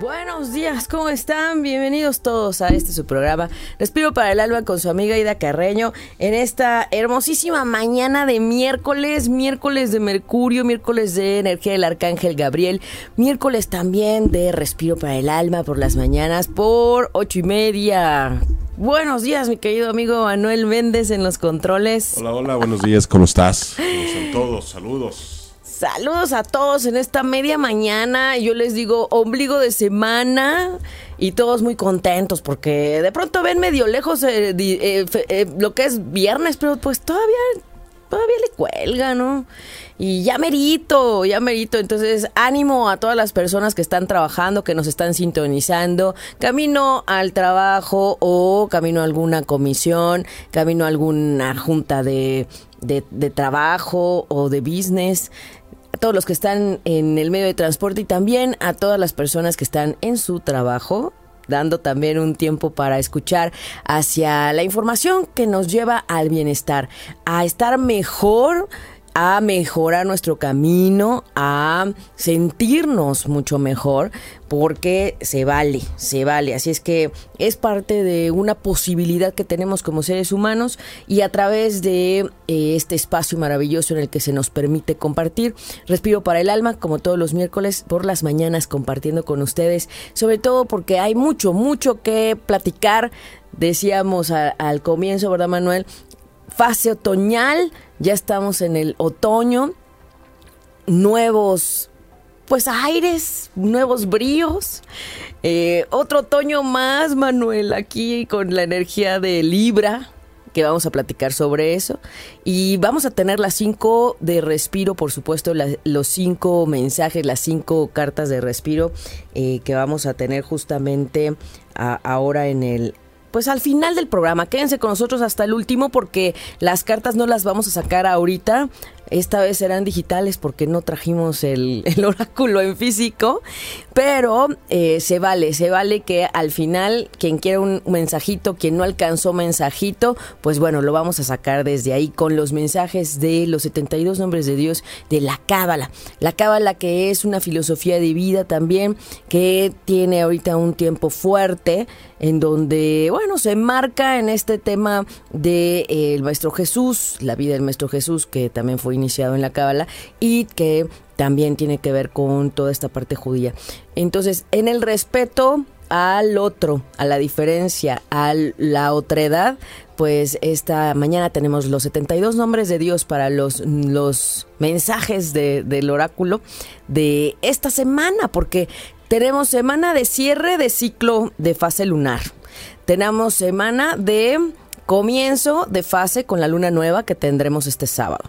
Buenos días, ¿cómo están? Bienvenidos todos a este su programa. Respiro para el alma con su amiga Ida Carreño en esta hermosísima mañana de miércoles, miércoles de Mercurio, miércoles de energía del Arcángel Gabriel, miércoles también de Respiro para el alma por las mañanas por ocho y media. Buenos días, mi querido amigo Manuel Méndez en los controles. Hola, hola, buenos días, ¿cómo estás? ¿Cómo están todos? Saludos. Saludos a todos en esta media mañana. Yo les digo ombligo de semana y todos muy contentos porque de pronto ven medio lejos eh, eh, eh, lo que es viernes, pero pues todavía, todavía le cuelga, ¿no? Y ya merito, ya merito. Entonces, ánimo a todas las personas que están trabajando, que nos están sintonizando, camino al trabajo o camino a alguna comisión, camino a alguna junta de, de trabajo o de business a todos los que están en el medio de transporte y también a todas las personas que están en su trabajo dando también un tiempo para escuchar hacia la información que nos lleva al bienestar, a estar mejor a mejorar nuestro camino, a sentirnos mucho mejor, porque se vale, se vale. Así es que es parte de una posibilidad que tenemos como seres humanos y a través de eh, este espacio maravilloso en el que se nos permite compartir. Respiro para el alma, como todos los miércoles por las mañanas, compartiendo con ustedes, sobre todo porque hay mucho, mucho que platicar. Decíamos al comienzo, ¿verdad, Manuel? Fase otoñal ya estamos en el otoño, nuevos pues aires, nuevos bríos. Eh, otro otoño más, Manuel, aquí con la energía de Libra, que vamos a platicar sobre eso. Y vamos a tener las cinco de respiro, por supuesto, los cinco mensajes, las cinco cartas de respiro eh, que vamos a tener justamente ahora en el, pues al final del programa. Quédense con nosotros hasta el último porque las cartas no las vamos a sacar ahorita. Esta vez serán digitales porque no trajimos el, oráculo en físico, pero eh, se vale, se vale que al final quien quiera un mensajito, quien no alcanzó mensajito, pues bueno, lo vamos a sacar desde ahí con los mensajes de los 72 nombres de Dios de la Cábala. La Cábala que es una filosofía de vida también que tiene ahorita un tiempo fuerte en donde, bueno, se marca en este tema del de, eh, Maestro Jesús, la vida del Maestro Jesús, que también fue iniciado en la Cábala y que también tiene que ver con toda esta parte judía. Entonces, en el respeto al otro, a la diferencia, a la otredad, pues esta mañana tenemos los 72 nombres de Dios para los, los mensajes de, del oráculo de esta semana, porque tenemos semana de cierre de ciclo de fase lunar. Tenemos semana de comienzo de fase con la luna nueva que tendremos este sábado.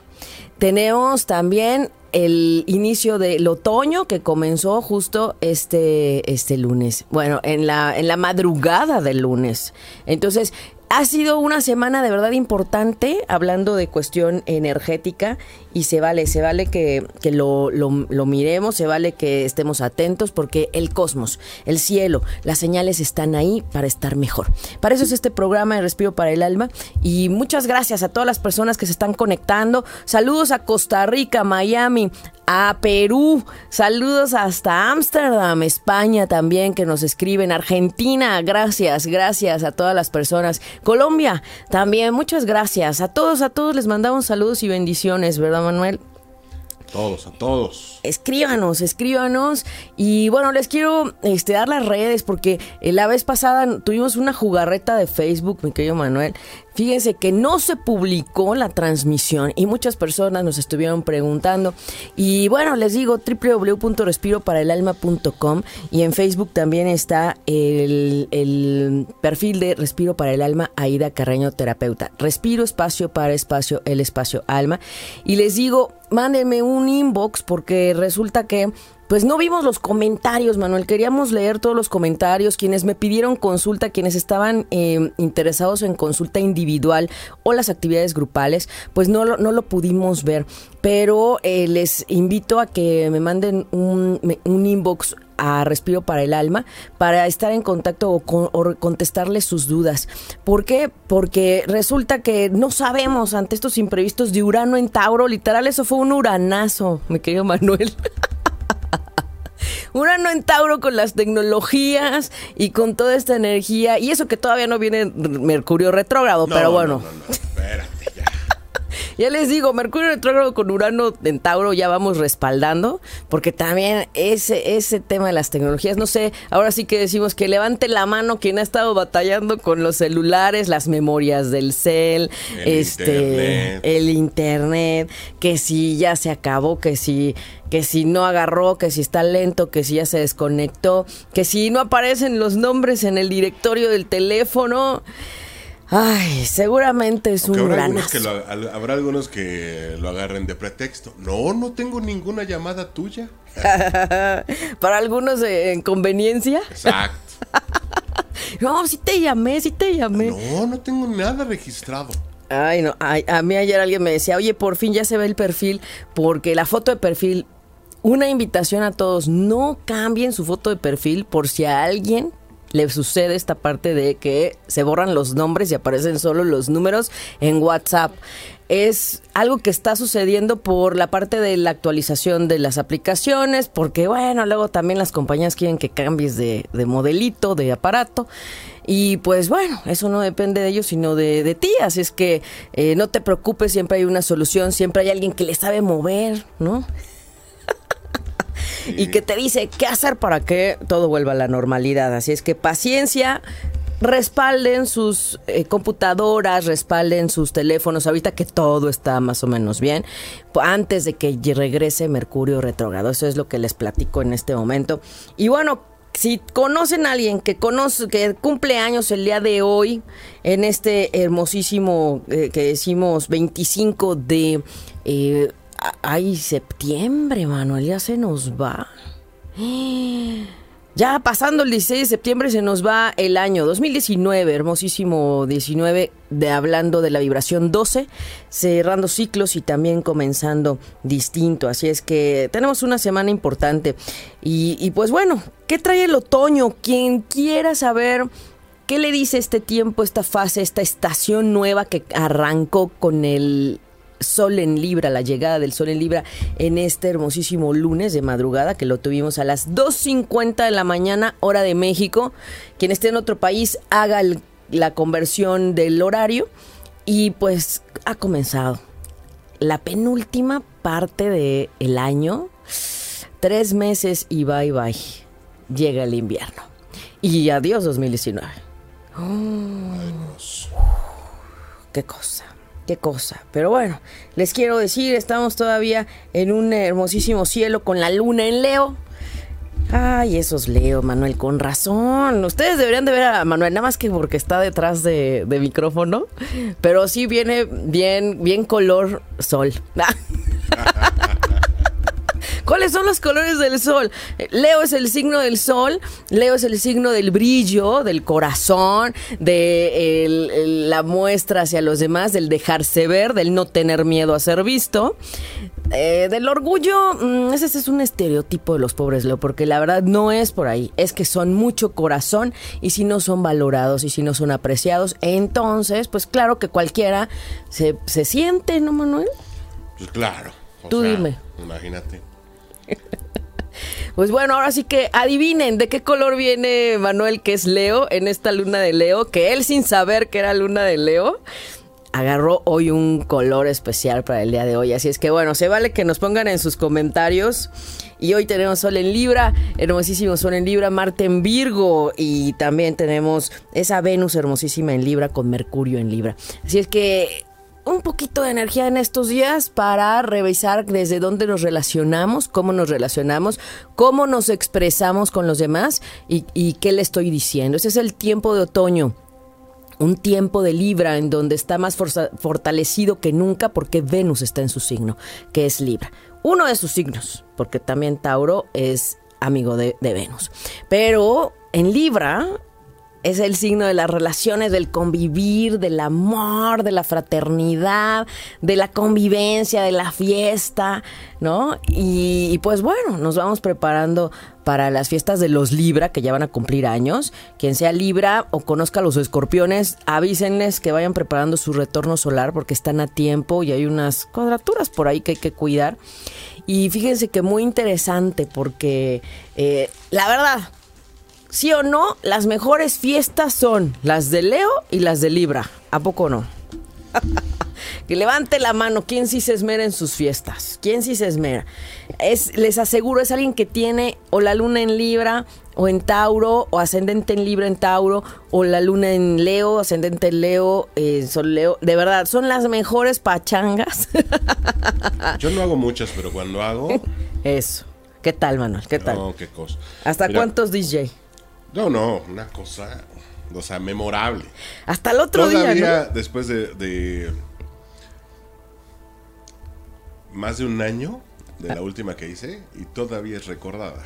Tenemos también el inicio del otoño que comenzó justo este, este lunes. Bueno, en la, en la madrugada del lunes. Entonces, ha sido una semana de verdad importante hablando de cuestión energética y se vale, se vale que, lo, lo, miremos, se vale que estemos atentos porque el cosmos, el cielo, las señales están ahí para estar mejor. Para eso es este programa de Respiro para el Alma y muchas gracias a todas las personas que se están conectando. Saludos a Costa Rica, Miami, a Perú, saludos hasta Ámsterdam, España también que nos escriben, Argentina, gracias, gracias a todas las personas, Colombia también, muchas gracias, a todos, a todos les mandamos saludos y bendiciones, ¿verdad Manuel? Todos, a todos. Escríbanos, escríbanos. Y bueno, les quiero este, dar las redes porque eh, la vez pasada tuvimos una jugarreta de Facebook, mi querido Manuel. Fíjense que no se publicó la transmisión y muchas personas nos estuvieron preguntando. Y bueno, les digo www.respiroparaelalma.com y en Facebook también está el, el, perfil de Respiro para el Alma, Aida Carreño Terapeuta. Respiro espacio para espacio, el espacio alma. Y les digo, mándenme un inbox porque resulta que pues no vimos los comentarios, Manuel. Queríamos leer todos los comentarios. Quienes me pidieron consulta, quienes estaban eh, interesados en consulta individual o las actividades grupales, pues no lo, no lo pudimos ver. Pero eh, les invito a que me manden un, un inbox a Respiro para el Alma para estar en contacto o, o, contestarles sus dudas. ¿Por qué? Porque resulta que no sabemos ante estos imprevistos de Urano en Tauro. Literal, eso fue un uranazo, mi querido Manuel. Urano en Tauro con las tecnologías y con toda esta energía. Y eso que todavía no viene Mercurio retrógrado, No, pero no, bueno. no, no, espérate, ya. Les digo, Mercurio retrógrado con Urano en Tauro ya vamos respaldando, porque también ese, ese tema de las tecnologías, no sé, ahora sí que decimos que levante la mano quien ha estado batallando con los celulares, las memorias del cel, El este, internet. el internet, que si ya se acabó, que si, que si no agarró, que si está lento, que si ya se desconectó, que si no aparecen los nombres en el directorio del teléfono. Ay, seguramente es Que un habrá, algunos que lo, habrá algunos que lo agarren de pretexto. No, no tengo ninguna llamada tuya. Para algunos eh, en conveniencia. Exacto. No, sí te llamé, sí te llamé. No, no tengo nada registrado. Ay, no. ay, a mí ayer alguien me decía, oye, por fin ya se ve el perfil, porque la foto de perfil, una invitación a todos, no cambien su foto de perfil por si a alguien le sucede esta parte de que se borran los nombres y aparecen solo los números en WhatsApp. Es algo que está sucediendo por la parte de la actualización de las aplicaciones, porque bueno, luego también las compañías quieren que cambies de, de modelito, de aparato. Y pues bueno, eso no depende de ellos, sino de, de ti. Así es que eh, no te preocupes, siempre hay una solución, siempre hay alguien que le sabe mover, ¿no? Y que te dice qué hacer para que todo vuelva a la normalidad. Así es que paciencia, respalden sus eh, computadoras, respalden sus teléfonos, ahorita que todo está más o menos bien, antes de que regrese Mercurio retrógrado. Eso es lo que les platico en este momento. Y bueno, si conocen a alguien que conoce, que cumple años el día de hoy, en este hermosísimo eh, que decimos 25 de eh, ay, septiembre, Manuel, ya se nos va. Ya pasando el 16 de septiembre se nos va el año 2019, hermosísimo 19, de hablando de la vibración 12, cerrando ciclos y también comenzando distinto. Así es que tenemos una semana importante. Y, y pues bueno, ¿qué trae el otoño? Quien quiera saber qué le dice este tiempo, esta fase, esta estación nueva que arrancó con el Sol en Libra, la llegada del Sol en Libra en este hermosísimo lunes de madrugada que lo tuvimos a las 2.50 de la mañana, hora de México. Quien esté en otro país haga el- la conversión del horario y pues ha comenzado la penúltima parte del el año. Tres meses y bye bye. Llega el invierno. Y adiós 2019. Qué cosa, qué cosa. Pero bueno, les quiero decir, estamos todavía en un hermosísimo cielo con la luna en Leo. Ay, esos Leo, Manuel, con razón. Ustedes deberían de ver a Manuel, nada más que porque está detrás de, de micrófono. Pero sí viene bien, bien color sol. ¿Cuáles son los colores del sol? Leo es el signo del sol, Leo es el signo del brillo, del corazón, de el- el- la muestra hacia los demás, del dejarse ver, del no tener miedo a ser visto. Eh, del orgullo, mm, ese es un estereotipo de los pobres Leo, porque la verdad no es por ahí, es que son mucho corazón y si no son valorados y si no son apreciados, entonces, pues claro que cualquiera se, se siente, ¿no, Manuel? Pues claro. o Tú dime. Imagínate. Pues bueno, ahora sí que adivinen de qué color viene Manuel, que es Leo, en esta luna de Leo, que él sin saber que era luna de Leo, agarró hoy un color especial para el día de hoy. Así es que bueno, se vale que nos pongan en sus comentarios. Y hoy tenemos Sol en Libra, hermosísimo Sol en Libra, Marte en Virgo y también tenemos esa Venus hermosísima en Libra con Mercurio en Libra. Así es que un poquito de energía en estos días para revisar desde dónde nos relacionamos, cómo nos relacionamos, cómo nos expresamos con los demás y, qué le estoy diciendo. Ese es el tiempo de otoño. un tiempo de Libra en donde está más fortalecido que nunca porque Venus está en su signo, que es Libra. Uno de sus signos, porque también Tauro es amigo de Venus. Pero en Libra es el signo de las relaciones, del convivir, del amor, de la fraternidad, de la convivencia, de la fiesta, ¿no? Y, pues bueno, nos vamos preparando para las fiestas de los Libra, que ya van a cumplir años. Quien sea Libra o conozca a los escorpiones, avísenles que vayan preparando su retorno solar porque están a tiempo y hay unas cuadraturas por ahí que hay que cuidar. Y fíjense que muy interesante porque eh, la verdad, sí o no, las mejores fiestas son las de Leo y las de Libra. ¿A poco no? que levante la mano, ¿quién sí se esmera en sus fiestas? ¿Quién sí se esmera? Es, les aseguro, es alguien que tiene o la luna en Libra o en Tauro, o ascendente en Libra en Tauro, o la luna en Leo, ascendente en Leo, eh, Sol Leo. De verdad, son las mejores pachangas. Yo no hago muchas, pero cuando hago... Eso. ¿Qué tal, Manuel? ¿Qué tal? No, qué cosa. ¿Hasta cuántos DJ? No, no, una cosa, o sea, memorable. Hasta el otro día. después de, más de un año de la ah. última que hice y todavía es recordada.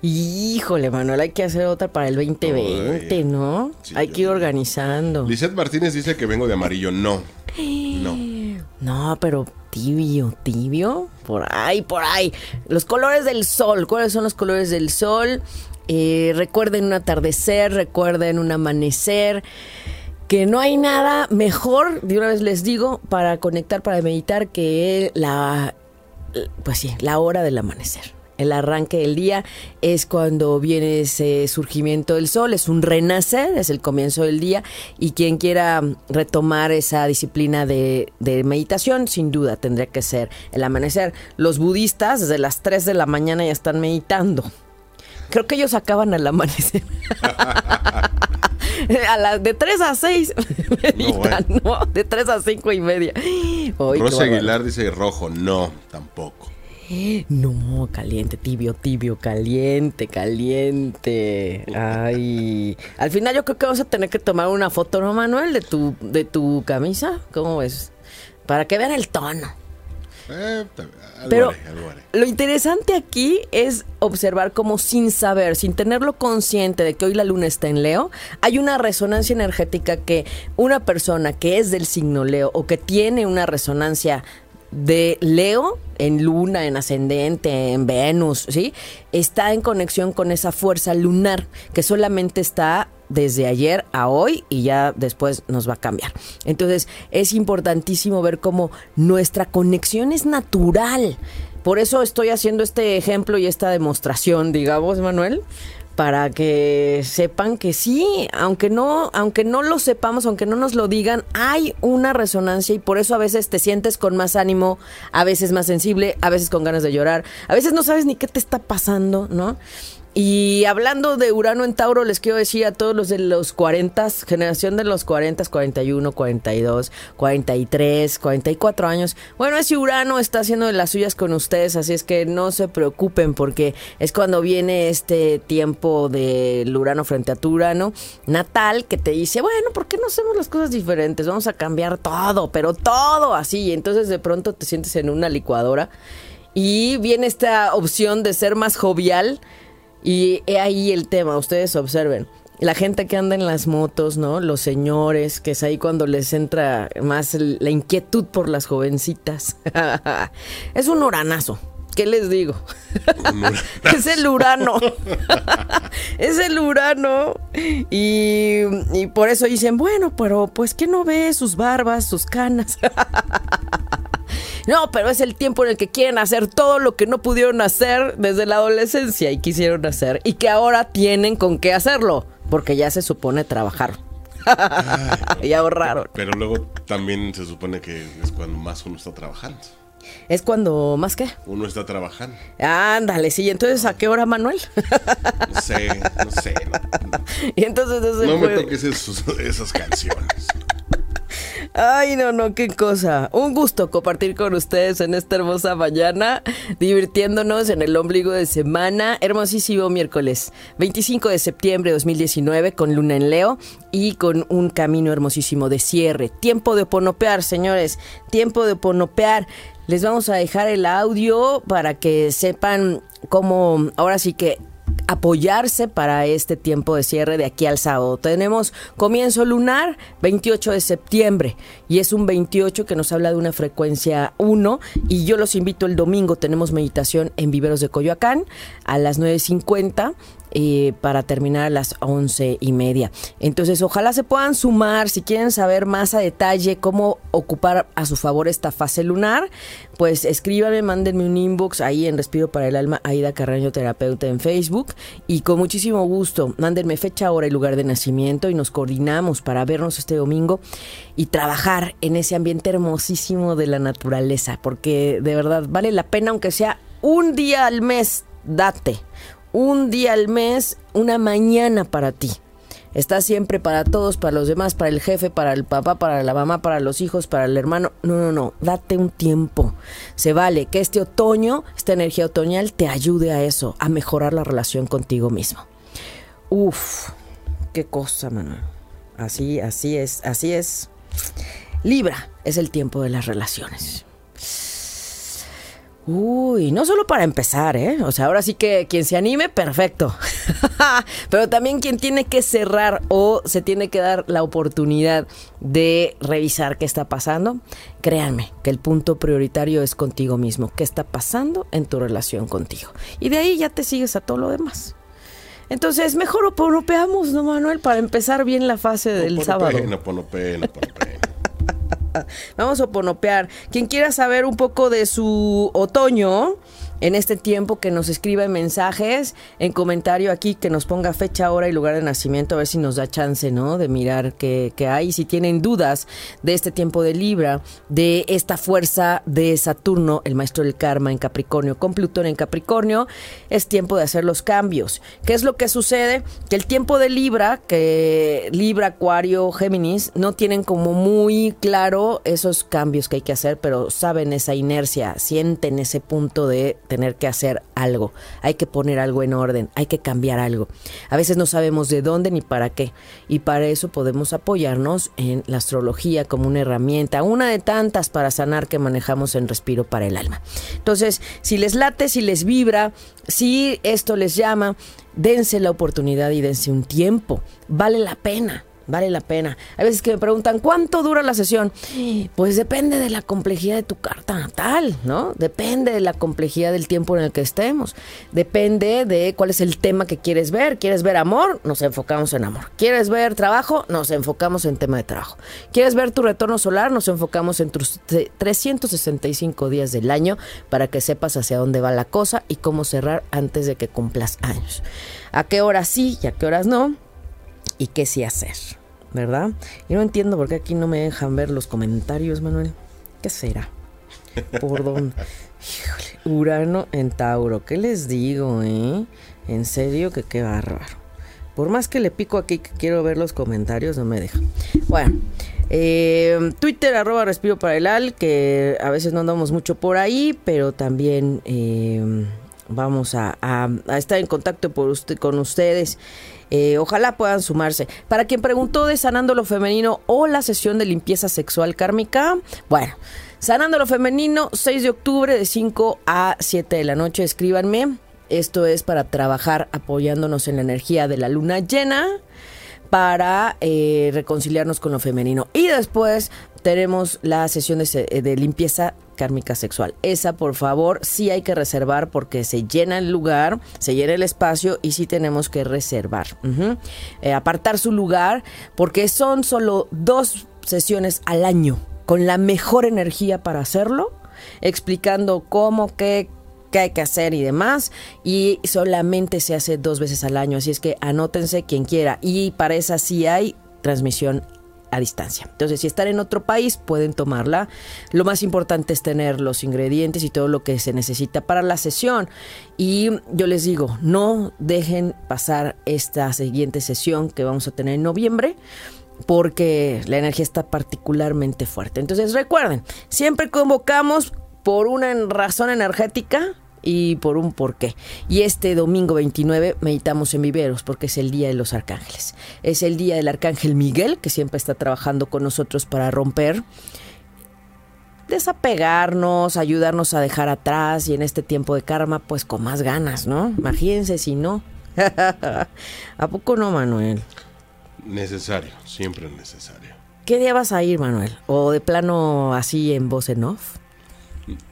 Híjole, Manuel, hay que hacer otra para el 2020, ¿no? hay que ir organizando. Lizeth Martínez dice que vengo de amarillo. No. No. No, pero tibio, tibio. Por ahí, por ahí. Los colores del sol. ¿Cuáles son los colores del sol? Eh, recuerden un atardecer, recuerden un amanecer, que no hay nada mejor, de una vez les digo, para conectar, para meditar, que la, pues sí, la hora del amanecer. El arranque del día es cuando viene ese surgimiento del sol, es un renacer, es el comienzo del día y quien quiera retomar esa disciplina de, de, meditación, sin duda tendría que ser el amanecer. Los budistas desde las 3 de la mañana ya están meditando. Creo que ellos acaban al amanecer. a las de 3 a 6 no, De 3 a 5 y media. Rosa Aguilar dice rojo, no, tampoco. No, caliente, tibio, tibio, caliente, caliente. Ay. Al final yo creo que vamos a tener que tomar una foto, ¿no, Manuel? De tu, de tu camisa. ¿Cómo ves? Para que vean el tono. Eh, Pero lo interesante aquí es observar cómo sin saber, sin tenerlo consciente de que hoy la luna está en Leo, hay una resonancia energética que una persona que es del signo Leo o que tiene una resonancia de Leo en luna, en ascendente, en Venus, ¿sí? Está en conexión con esa fuerza lunar que solamente está desde ayer a hoy y ya después nos va a cambiar. Entonces es importantísimo ver cómo nuestra conexión es natural. Por eso estoy haciendo este ejemplo y esta demostración, digamos, Manuel, para que sepan que sí, aunque no, aunque no lo sepamos, aunque no nos lo digan, hay una resonancia y por eso a veces te sientes con más ánimo, a veces más sensible, a veces con ganas de llorar, a veces no sabes ni qué te está pasando, ¿no? Y hablando de Urano en Tauro, les quiero decir a todos los de los 40, generación de los 40, 41, 42, 43, 44 años. Bueno, ese Urano está haciendo de las suyas con ustedes, así es que no se preocupen porque es cuando viene este tiempo del Urano frente a tu Urano natal que te dice, bueno, ¿por qué no hacemos las cosas diferentes? Vamos a cambiar todo, pero todo así. Y entonces de pronto te sientes en una licuadora y viene esta opción de ser más jovial y he ahí el tema, ustedes observen. La gente que anda en las motos, ¿no? Los señores, que es ahí cuando les entra más la inquietud por las jovencitas. es un uranazo. ¿Qué les digo? es el Urano. es el Urano. Y, y, por eso dicen, bueno, pero pues que no ve sus barbas, sus canas. No, pero es el tiempo en el que quieren hacer todo lo que no pudieron hacer desde la adolescencia y quisieron hacer y que ahora tienen con qué hacerlo, porque ya se supone trabajar. y ahorraron. Pero luego también se supone que es cuando más uno está trabajando. ¿Es cuando más qué? Uno está trabajando. Ándale, sí. Entonces, ¿a qué hora, Manuel? No sé, no sé. y entonces no, me toques esas canciones. Ay, no, no, qué cosa. Un gusto compartir con ustedes en esta hermosa mañana, divirtiéndonos en el ombligo de semana. Hermosísimo miércoles 25 de septiembre de 2019 con Luna en Leo y con un camino hermosísimo de cierre. Tiempo de oponopear, señores. Tiempo de oponopear. Les vamos a dejar el audio para que sepan cómo, ahora sí que apoyarse para este tiempo de cierre de aquí al sábado. Tenemos comienzo lunar 28 de septiembre y es un 28 que nos habla de una frecuencia 1 y yo los invito el domingo, tenemos meditación en Viveros de Coyoacán a las 9.50 eh, para terminar a las once y media. Entonces, ojalá se puedan sumar si quieren saber más a detalle cómo ocupar a su favor esta fase lunar. Pues escríbanme, mándenme un inbox ahí en Respiro para el Alma, Aida Carreño Terapeuta en Facebook. Y con muchísimo gusto, mándenme fecha, hora y lugar de nacimiento y nos coordinamos para vernos este domingo y trabajar en ese ambiente hermosísimo de la naturaleza. Porque de verdad vale la pena, aunque sea un día al mes, date un día al mes, una mañana para ti. Está siempre para todos, para los demás, para el jefe, para el papá, para la mamá, para los hijos, para el hermano. No, no, no, date un tiempo. Se vale que este otoño, esta energía otoñal, te ayude a eso, a mejorar la relación contigo mismo. Uf, qué cosa, Manuel. Así, así es, así es. Libra es el tiempo de las relaciones. Uy, no solo para empezar, ¿eh? O sea, ahora sí que quien se anime, perfecto. Pero también quien tiene que cerrar o se tiene que dar la oportunidad de revisar qué está pasando, créanme que el punto prioritario es contigo mismo. ¿Qué está pasando en tu relación contigo? Y de ahí ya te sigues a todo lo demás. Entonces, mejor oponopeamos, ¿no, Manuel? Para empezar bien la fase del sábado. Vamos a ponopear. Quien quiera saber un poco de su otoño, en este tiempo que nos escriba mensajes, en comentario aquí, que nos ponga fecha, hora y lugar de nacimiento, a ver si nos da chance, ¿no? De mirar qué, hay. Si tienen dudas de este tiempo de Libra, de esta fuerza de Saturno, el maestro del karma en Capricornio, con Plutón en Capricornio, es tiempo de hacer los cambios. ¿Qué es lo que sucede? Que el tiempo de Libra, que Libra, Acuario, Géminis, no tienen como muy claro esos cambios que hay que hacer, pero saben esa inercia, sienten ese punto de tener que hacer algo, hay que poner algo en orden, hay que cambiar algo. A veces no sabemos de dónde ni para qué y para eso podemos apoyarnos en la astrología como una herramienta, una de tantas para sanar que manejamos en Respiro para el Alma. Entonces, si les late, si les vibra, si esto les llama, dense la oportunidad y dense un tiempo, vale la pena. Vale la pena. Hay veces que me preguntan, ¿cuánto dura la sesión? Pues depende de la complejidad de tu carta natal, ¿no? Depende de la complejidad del tiempo en el que estemos. Depende de cuál es el tema que quieres ver. ¿Quieres ver amor? Nos enfocamos en amor. ¿Quieres ver trabajo? Nos enfocamos en tema de trabajo. ¿Quieres ver tu retorno solar? Nos enfocamos en tus 365 días del año para que sepas hacia dónde va la cosa y cómo cerrar antes de que cumplas años. ¿A qué horas sí y a qué horas no? y qué sí hacer, ¿verdad? Y no entiendo por qué aquí no me dejan ver los comentarios, Manuel. ¿Qué será? ¿Por dónde? Híjole, Urano en Tauro, ¿qué les digo, eh? En serio que qué bárbaro. Por más que le pico aquí que quiero ver los comentarios, no me deja. Bueno, eh, Twitter arroba respiro para el al, que a veces no andamos mucho por ahí, pero también eh, vamos a, estar en contacto por usted, con ustedes. Eh, ojalá puedan sumarse. Para quien preguntó de Sanando lo Femenino o la sesión de limpieza sexual kármica, bueno, Sanando lo Femenino, 6 de octubre de 5 a 7 de la noche, escríbanme. Esto es para trabajar apoyándonos en la energía de la luna llena para eh, reconciliarnos con lo femenino. Y después tenemos la sesión de, de limpieza kármica sexual. Esa, por favor, sí hay que reservar porque se llena el lugar, se llena el espacio y sí tenemos que reservar. Eh, apartar su lugar porque son solo dos sesiones al año con la mejor energía para hacerlo, explicando cómo, qué, qué hay que hacer y demás. Y solamente se hace dos veces al año. Así es que anótense quien quiera. Y para esa sí hay transmisión a distancia. Entonces, si están en otro país, pueden tomarla. Lo más importante es tener los ingredientes y todo lo que se necesita para la sesión. Y yo les digo, no dejen pasar esta siguiente sesión que vamos a tener en noviembre porque la energía está particularmente fuerte. Entonces recuerden, siempre convocamos por una razón energética y por un porqué. Y este domingo 29 meditamos en viveros porque es el día de los arcángeles. Es el día del arcángel Miguel que siempre está trabajando con nosotros para romper desapegarnos, ayudarnos a dejar atrás y en este tiempo de karma, pues con más ganas, ¿no? Imagínense si no. ¿A poco no, Manuel? Necesario, siempre necesario. ¿Qué día vas a ir, Manuel? ¿O de plano así en voz en off?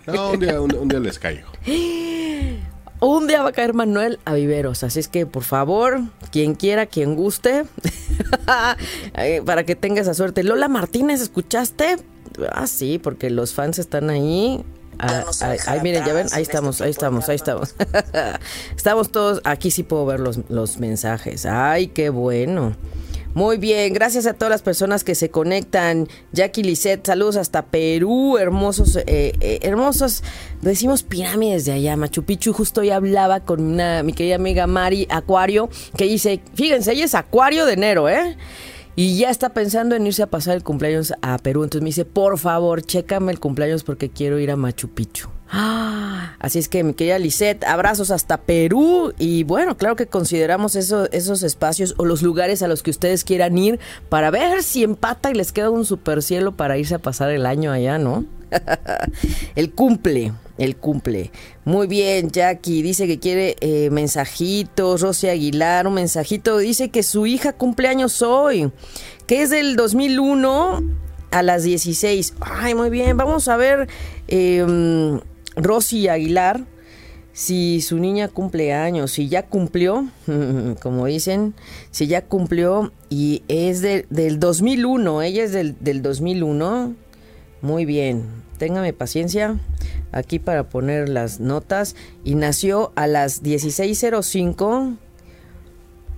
No, un día, un, día les caigo. Un día va a caer Manuel a Viveros, así es que por favor, quien quiera, quien guste, eh, para que tenga esa suerte. Lola Martínez, ¿escuchaste? Ah, sí, porque los fans están ahí. Ah, ay, miren, ya ven, ahí estamos, ahí estamos, ahí estamos. estamos todos, aquí sí puedo ver los, los mensajes. Ay, qué bueno. Muy bien, gracias a todas las personas que se conectan. Jackie Lisette, saludos hasta Perú, hermosos, eh, eh, hermosos, decimos pirámides de allá, Machu Picchu. Justo hoy hablaba con una, mi querida amiga Mari Acuario, que dice, fíjense, ella es Acuario de enero, ¿eh? Y ya está pensando en irse a pasar el cumpleaños a Perú. Entonces me dice, por favor, chécame el cumpleaños porque quiero ir a Machu Picchu. Ah, así es que mi querida Lisette, abrazos hasta Perú y bueno, claro que consideramos esos espacios o los lugares a los que ustedes quieran ir para ver si empata y les queda un super cielo para irse a pasar el año allá, ¿no? el cumple, el cumple. Muy bien, Jackie dice que quiere eh, mensajitos. Rosy Aguilar, un mensajito. Dice que su hija cumple años hoy, que es del 2001 a las 16. Ay, muy bien. Vamos a ver. Eh, Rosy Aguilar, si su niña cumple años, si ya cumplió, como dicen, si ya cumplió y es del 2001, ella es del, del 2001, muy bien, téngame paciencia aquí para poner las notas y nació a las 16.05.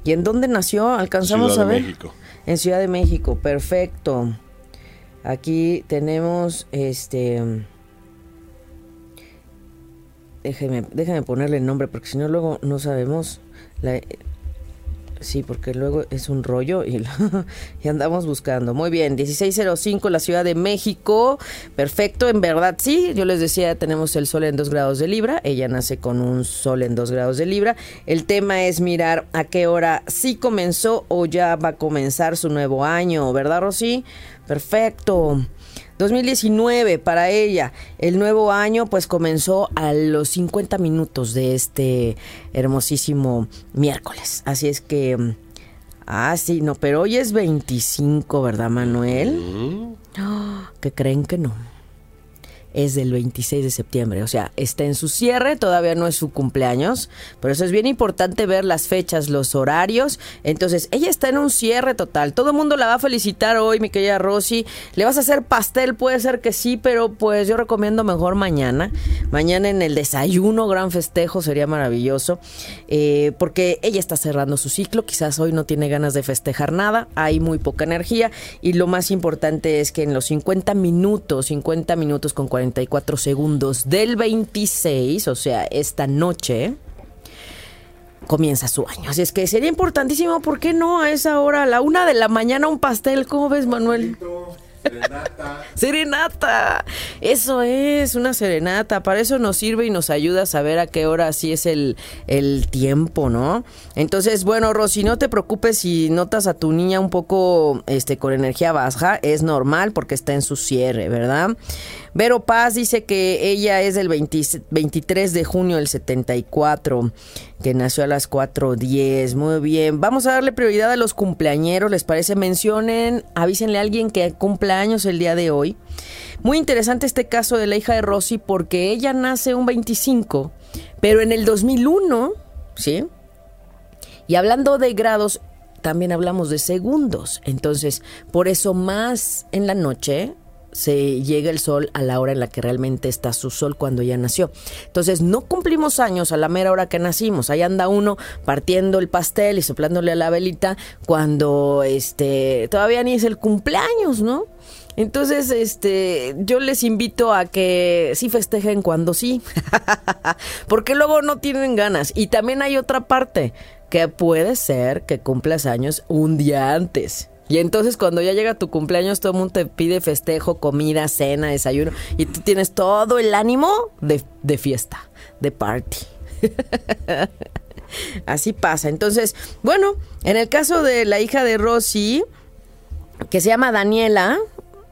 ¿Y en dónde nació? Alcanzamos a ver. México. En Ciudad de México, perfecto. Aquí tenemos este déjeme, déjame ponerle el nombre porque si no luego no sabemos. La, sí, porque luego es un rollo y, andamos buscando. Muy bien, 1605, la Ciudad de México. Perfecto, en verdad sí. Yo les decía, tenemos el sol en 2 grados de Libra. Ella nace con un sol en 2 grados de Libra. El tema es mirar a qué hora sí comenzó o ya va a comenzar su nuevo año, ¿verdad, Rosy? Perfecto. 2019 para ella. El nuevo año pues comenzó a los 50 minutos de este hermosísimo miércoles. Así es que... Mm, ah, sí, no, pero hoy es 25, ¿verdad, Manuel? ¿Qué creen que no? Es del 26 de septiembre, o sea, está en su cierre, todavía no es su cumpleaños, por eso es bien importante ver las fechas, los horarios. Entonces, ella está en un cierre total. Todo el mundo la va a felicitar hoy, mi querida Rosy. ¿Le vas a hacer pastel? Puede ser que sí, pero pues yo recomiendo mejor mañana. Mañana en el desayuno, gran festejo, sería maravilloso, eh, porque ella está cerrando su ciclo, quizás hoy no tiene ganas de festejar nada, hay muy poca energía y lo más importante es que en los 50 minutos, 50 minutos con 40 44 segundos del 26, o sea, esta noche, comienza su año. Así es que sería importantísimo, ¿por qué no a esa hora, a la una de la mañana, un pastel? ¿Cómo ves, Manuel? Serenata. serenata. Eso es, una serenata. Para eso nos sirve y nos ayuda a saber a qué hora sí es el, el tiempo, ¿no? Entonces, bueno, Rosy, no te preocupes si notas a tu niña un poco este, con energía baja. Es normal porque está en su cierre, ¿verdad? Vero Paz dice que ella es del 23 de junio del 74, que nació a las 4.10. Muy bien. Vamos a darle prioridad a los cumpleañeros, ¿les parece? Mencionen, avísenle a alguien que cumpla años el día de hoy. Muy interesante este caso de la hija de Rosy porque ella nace un 25, pero en el 2001, ¿sí? Y hablando de grados, también hablamos de segundos. Entonces, por eso más en la noche se llega el sol a la hora en la que realmente está su sol cuando ya nació. Entonces no cumplimos años a la mera hora que nacimos. Ahí anda uno partiendo el pastel y soplándole a la velita cuando este todavía ni es el cumpleaños, ¿no? Entonces, este, yo les invito a que sí festejen cuando sí, porque luego no tienen ganas. Y también hay otra parte, que puede ser que cumplas años un día antes Y entonces cuando ya llega tu cumpleaños, todo el mundo te pide festejo, comida, cena, desayuno. Y tú tienes todo el ánimo de, de fiesta, de party. Así pasa. Entonces, bueno, en el caso de la hija de Rosy, que se llama Daniela,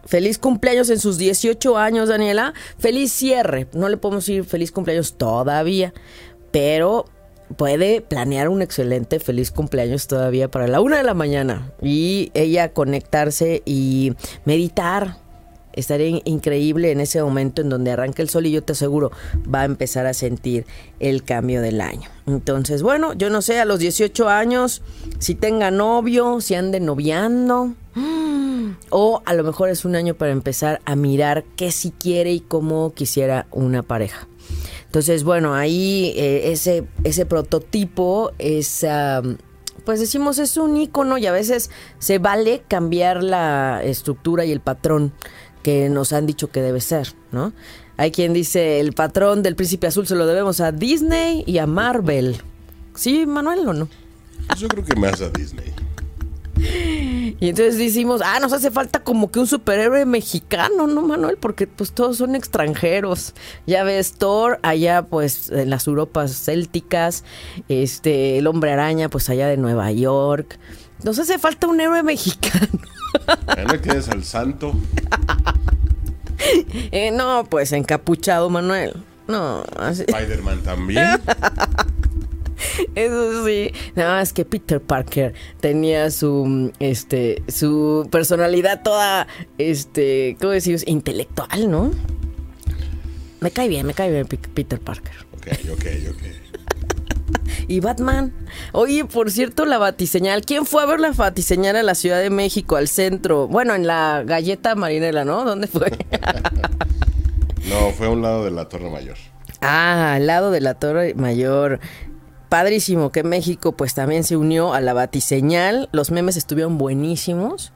Feliz cumpleaños en sus 18 años, Daniela. Feliz cierre. No le podemos decir feliz cumpleaños todavía, pero puede planear un excelente feliz cumpleaños todavía para la una de la mañana y ella conectarse y meditar. Estaría increíble en ese momento en donde arranca el sol y yo te aseguro va a empezar a sentir el cambio del año. Entonces, bueno, yo no sé, a los 18 años, si tenga novio, si ande noviando, o a lo mejor es un año para empezar a mirar qué si quiere y cómo quisiera una pareja. Entonces, bueno, ahí eh, ese, ese prototipo es, pues decimos, es un icono y a veces se vale cambiar la estructura y el patrón que nos han dicho que debe ser, ¿no? Hay quien dice, el patrón del príncipe azul se lo debemos a Disney y a Marvel. ¿Sí, Manuel, o no? Yo creo que más a Disney. Y entonces decimos, ah, nos hace falta como que un superhéroe mexicano, ¿no, Manuel? Porque pues todos son extranjeros. Ya ves Thor allá pues en las Europas célticas, este, el hombre araña pues allá de Nueva York. Nos hace falta un héroe mexicano. no tienes al santo. Eh, no, pues encapuchado, Manuel. No, así. Spider-Man también. Eso sí, nada más que Peter Parker tenía su este su personalidad toda este, ¿cómo decimos? intelectual, ¿no? Me cae bien, me cae bien Peter Parker. Ok, ok, ok. y Batman. Oye, por cierto, la batiseñal. ¿Quién fue a ver la batiseñal a la Ciudad de México, al centro? Bueno, en la galleta marinela, ¿no? ¿Dónde fue? no, fue a un lado de la Torre Mayor. Ah, al lado de la Torre Mayor padrísimo que México pues también se unió a la batiseñal. Los memes estuvieron buenísimos.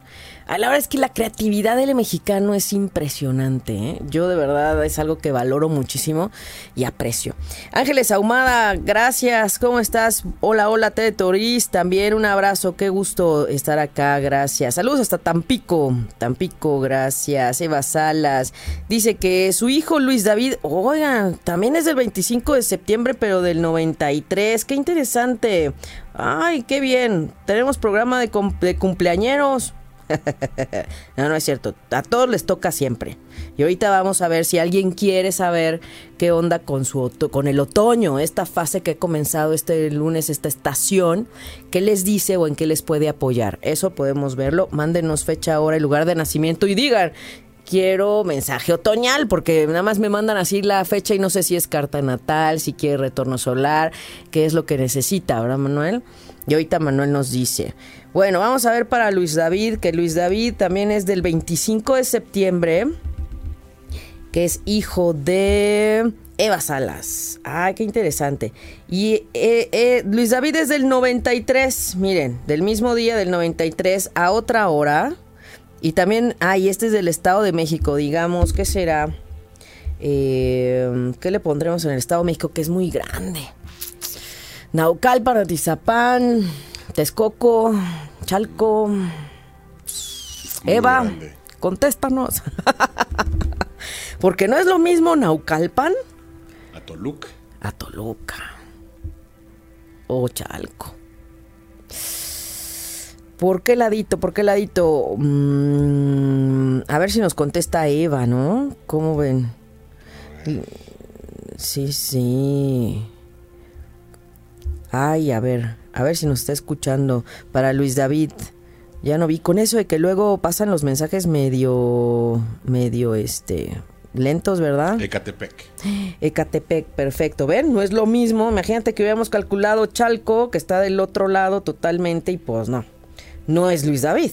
A la verdad es que la creatividad del mexicano es impresionante. ¿eh? Yo de verdad es algo que valoro muchísimo y aprecio. Ángeles Ahumada, gracias. ¿Cómo estás? Hola, hola, Ted Toris. También un abrazo. Qué gusto estar acá. Gracias. Saludos hasta Tampico. Tampico, gracias. Eva Salas. Dice que su hijo Luis David, oigan, también es del 25 de septiembre, pero del 93. Qué interesante. Ay, qué bien. Tenemos programa de, de cumpleañeros. no, no es cierto. A todos les toca siempre. Y ahorita vamos a ver si alguien quiere saber qué onda con su con el otoño, esta fase que ha comenzado este lunes, esta estación, qué les dice o en qué les puede apoyar. Eso podemos verlo. Mándenos fecha, hora y lugar de nacimiento y digan, quiero mensaje otoñal, porque nada más me mandan así la fecha y no sé si es carta natal, si quiere retorno solar, qué es lo que necesita, ¿verdad, Manuel? Y ahorita Manuel nos dice. Bueno, vamos a ver para Luis David, que Luis David también es del 25 de septiembre, que es hijo de Eva Salas. Ay, qué interesante. Y eh, eh, Luis David es del 93, miren, del mismo día del 93 a otra hora. Y también, ay, este es del Estado de México, digamos, ¿qué será? Eh, ¿Qué le pondremos en el Estado de México? Que es muy grande. Naucalpan, Atizapán, Texcoco, Chalco. Eva, contéstanos. Porque no es lo mismo Naucalpan. A Toluca. A Toluca. O Chalco. ¿Por qué ladito? ¿Por qué ladito? Mm, a ver si nos contesta Eva, ¿no? ¿Cómo ven? Sí, sí. Ay, a ver, a ver si nos está escuchando. Para Luis David. Ya no vi. Con eso de que luego pasan los mensajes medio. medio este. lentos, ¿verdad? Ecatepec. Ecatepec, perfecto. ¿Ven? No es lo mismo. Imagínate que hubiéramos calculado Chalco, que está del otro lado totalmente, y pues no. No es Luis David.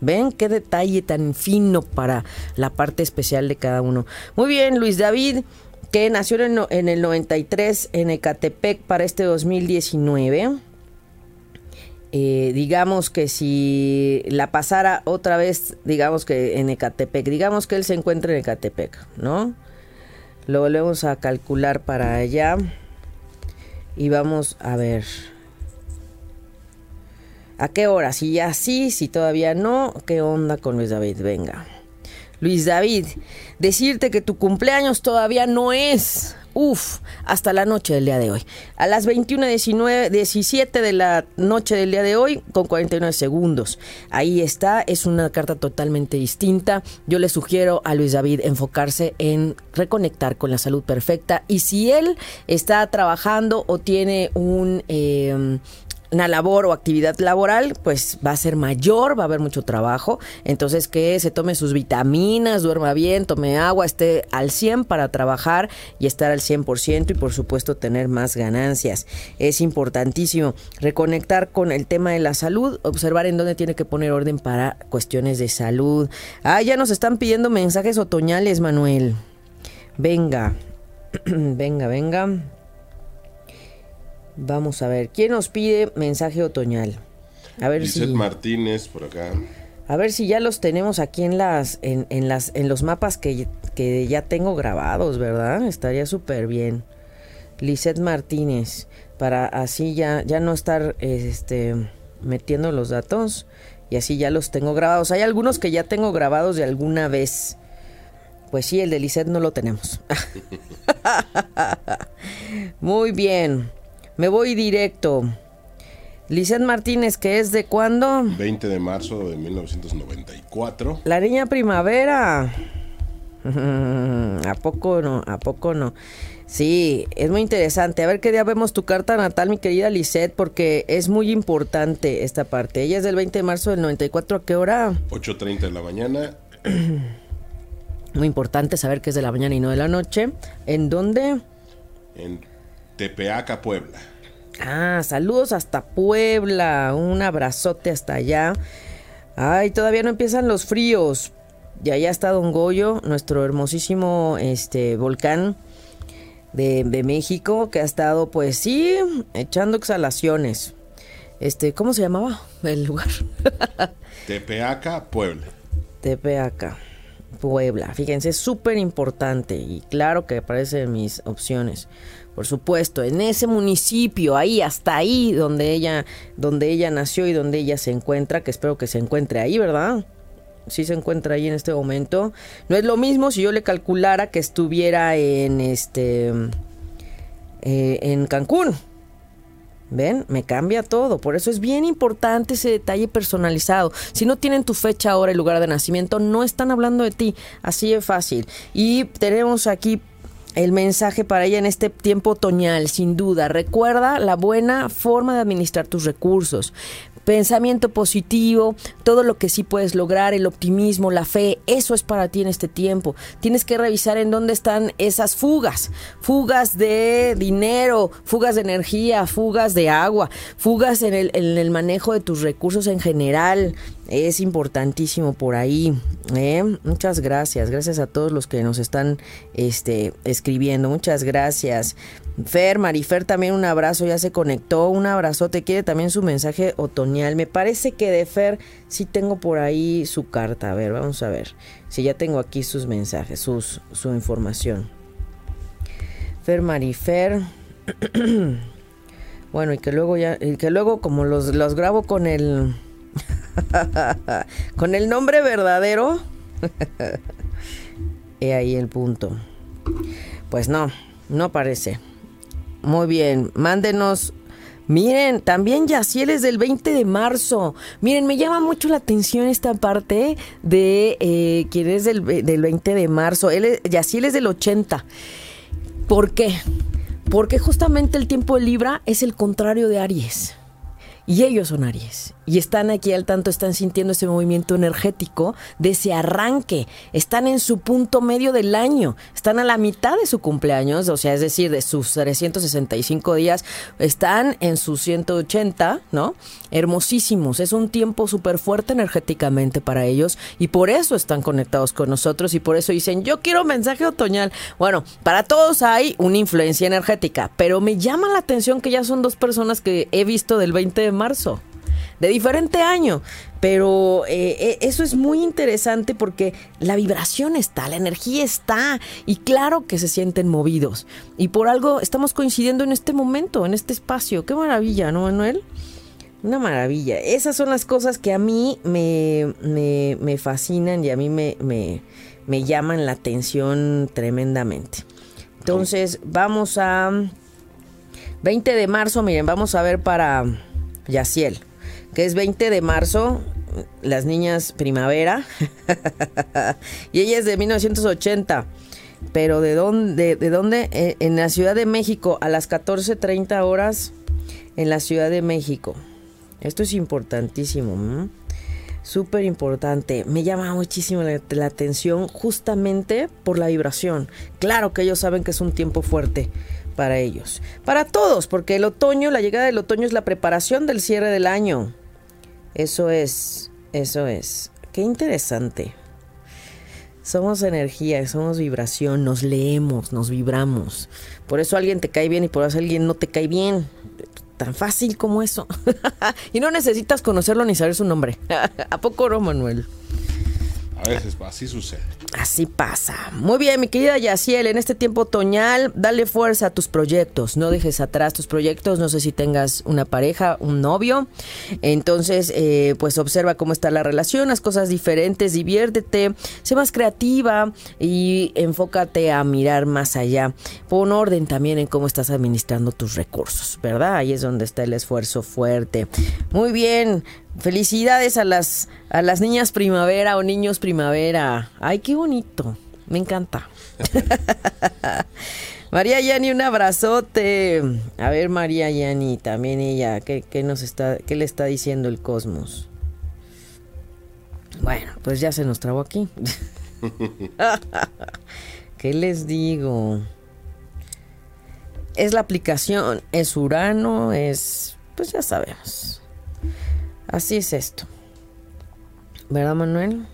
¿Ven qué detalle tan fino para la parte especial de cada uno? Muy bien, Luis David que nació en, el 93 en Ecatepec para este 2019. Eh, digamos que si la pasara otra vez, digamos que en Ecatepec, digamos que él se encuentra en Ecatepec, ¿no? Lo volvemos a calcular para allá y vamos a ver. ¿A qué hora? Si ya sí, si todavía no, ¿qué onda con Luis David? Venga. Luis David, decirte que tu cumpleaños todavía no es. Uf, hasta la noche del día de hoy. A las 21.17 17 de la noche del día de hoy, con 49 segundos. Ahí está, es una carta totalmente distinta. Yo le sugiero a Luis David enfocarse en reconectar con la salud perfecta. Y si él está trabajando o tiene un... Eh, una labor o actividad laboral, pues va a ser mayor, va a haber mucho trabajo. Entonces que se tome sus vitaminas, duerma bien, tome agua, esté al 100 para trabajar y estar al 100% y por supuesto tener más ganancias. Es importantísimo reconectar con el tema de la salud, observar en dónde tiene que poner orden para cuestiones de salud. Ah, ya nos están pidiendo mensajes otoñales, Manuel. Venga, venga, venga. Vamos a ver, ¿quién nos pide mensaje otoñal? A ver si Martínez por acá. A ver si ya los tenemos aquí en las en, en las en los mapas que, que, ya tengo grabados, ¿verdad? Estaría súper bien. Lisette Martínez para así ya ya no estar este metiendo los datos y así ya los tengo grabados. Hay algunos que ya tengo grabados de alguna vez. Pues sí, el de Lisette no lo tenemos. Muy bien. Me voy directo. Lisette Martínez, que es de cuándo? 20 de marzo de 1994. La niña primavera. ¿A poco no? ¿A poco no? Sí, es muy interesante. A ver qué día vemos tu carta natal, mi querida Lisette, porque es muy importante esta parte. Ella es del 20 de marzo del 94. ¿A qué hora? 8.30 de la mañana. Muy importante saber que es de la mañana y no de la noche. ¿En dónde? En Tepeaca, Puebla. Ah, saludos hasta Puebla. Un abrazote hasta allá. Ay, todavía no empiezan los fríos. Y allá está Don Goyo, nuestro hermosísimo este volcán de, de, México, que ha estado, pues sí, echando exhalaciones. Este, ¿cómo se llamaba el lugar? Tepeaca, Puebla. Tepeaca, Puebla. Fíjense, es súper importante y claro que aparecen mis opciones por supuesto, en ese municipio, ahí, hasta ahí, donde ella, donde ella nació y donde ella se encuentra, que espero que se encuentre ahí, ¿verdad? Sí se encuentra ahí en este momento. No es lo mismo si yo le calculara que estuviera en este, eh, en Cancún. ¿Ven? Me cambia todo. Por eso es bien importante ese detalle personalizado. Si no tienen tu fecha, hora y lugar de nacimiento, no están hablando de ti. Así de fácil. Y tenemos aquí el mensaje para ella en este tiempo otoñal, sin duda. Recuerda la buena forma de administrar tus recursos pensamiento positivo, todo lo que sí puedes lograr, el optimismo, la fe, eso es para ti en este tiempo. Tienes que revisar en dónde están esas fugas, fugas de dinero, fugas de energía, fugas de agua, fugas en el, en el manejo de tus recursos en general. Es importantísimo por ahí. ¿eh? Muchas gracias. Gracias a todos los que nos están este, escribiendo. Muchas gracias. Fer, Marifer también un abrazo, ya se conectó, un abrazote, quiere también su mensaje otoñal. Me parece que de Fer sí tengo por ahí su carta, a ver, vamos a ver si ya tengo aquí sus mensajes, sus, su información. Fer, Marifer. bueno, y que luego ya, y que luego como los, los grabo con el, con el nombre verdadero, he ahí el punto. Pues no, no aparece. Muy bien, mándenos. Miren, también Yaciel es del 20 de marzo. Miren, me llama mucho la atención esta parte de eh, quién es del, del 20 de marzo. Él es, es del 80. ¿Por qué? Porque justamente el tiempo de Libra es el contrario de Aries. Y ellos son Aries. Y están aquí al tanto, están sintiendo ese movimiento energético de ese arranque. Están en su punto medio del año. Están a la mitad de su cumpleaños, o sea, es decir, de sus 365 días. Están en sus 180, ¿no? Hermosísimos. Es un tiempo súper fuerte energéticamente para ellos. Y por eso están conectados con nosotros. Y por eso dicen, yo quiero mensaje otoñal. Bueno, para todos hay una influencia energética. Pero me llama la atención que ya son dos personas que he visto del 20 de marzo de diferente año. Pero eh, eh, eso es muy interesante porque la vibración está, la energía está y claro que se sienten movidos. Y por algo estamos coincidiendo en este momento, en este espacio. Qué maravilla, ¿no, Manuel? Una maravilla. Esas son las cosas que a mí me, me, fascinan y a mí me, me, me llaman la atención tremendamente. Entonces, vamos a 20 de marzo, miren, vamos a ver para Yaciel, que es 20 de marzo, las niñas primavera, y ella es de 1980. Pero ¿de dónde? ¿De dónde? Eh, en la Ciudad de México, a las 14.30 horas, en la Ciudad de México. Esto es importantísimo. Súper importante. Me llama muchísimo la, atención justamente por la vibración. Claro que ellos saben que es un tiempo fuerte para ellos. Para todos, porque el otoño, la llegada del otoño es la preparación del cierre del año. Eso es, eso es. Qué interesante. Somos energía, somos vibración, nos leemos, nos vibramos. Por eso alguien te cae bien y por eso alguien no te cae bien tan fácil como eso. y no necesitas conocerlo ni saber su nombre. ¿A poco no, Manuel? A veces así sucede. Así pasa. Muy bien, mi querida Yaciel, en este tiempo otoñal, dale fuerza a tus proyectos. No dejes atrás tus proyectos. No sé si tengas una pareja, un novio. Entonces, eh, pues observa cómo está la relación, las cosas diferentes, diviértete, sé más creativa y enfócate a mirar más allá. Pon orden también en cómo estás administrando tus recursos, ¿verdad? Ahí es donde está el esfuerzo fuerte. Muy bien. Felicidades a las, a las niñas primavera o niños primavera. Ay, qué bonito. Me encanta. María Yani, un abrazote. A ver, María Yani, también ella, ¿qué, nos está, ¿qué le está diciendo el cosmos? Bueno, pues ya se nos trabó aquí. ¿Qué les digo? Es la aplicación, es Urano, es... Pues ya sabemos. Así es esto. ¿Verdad, Manuel?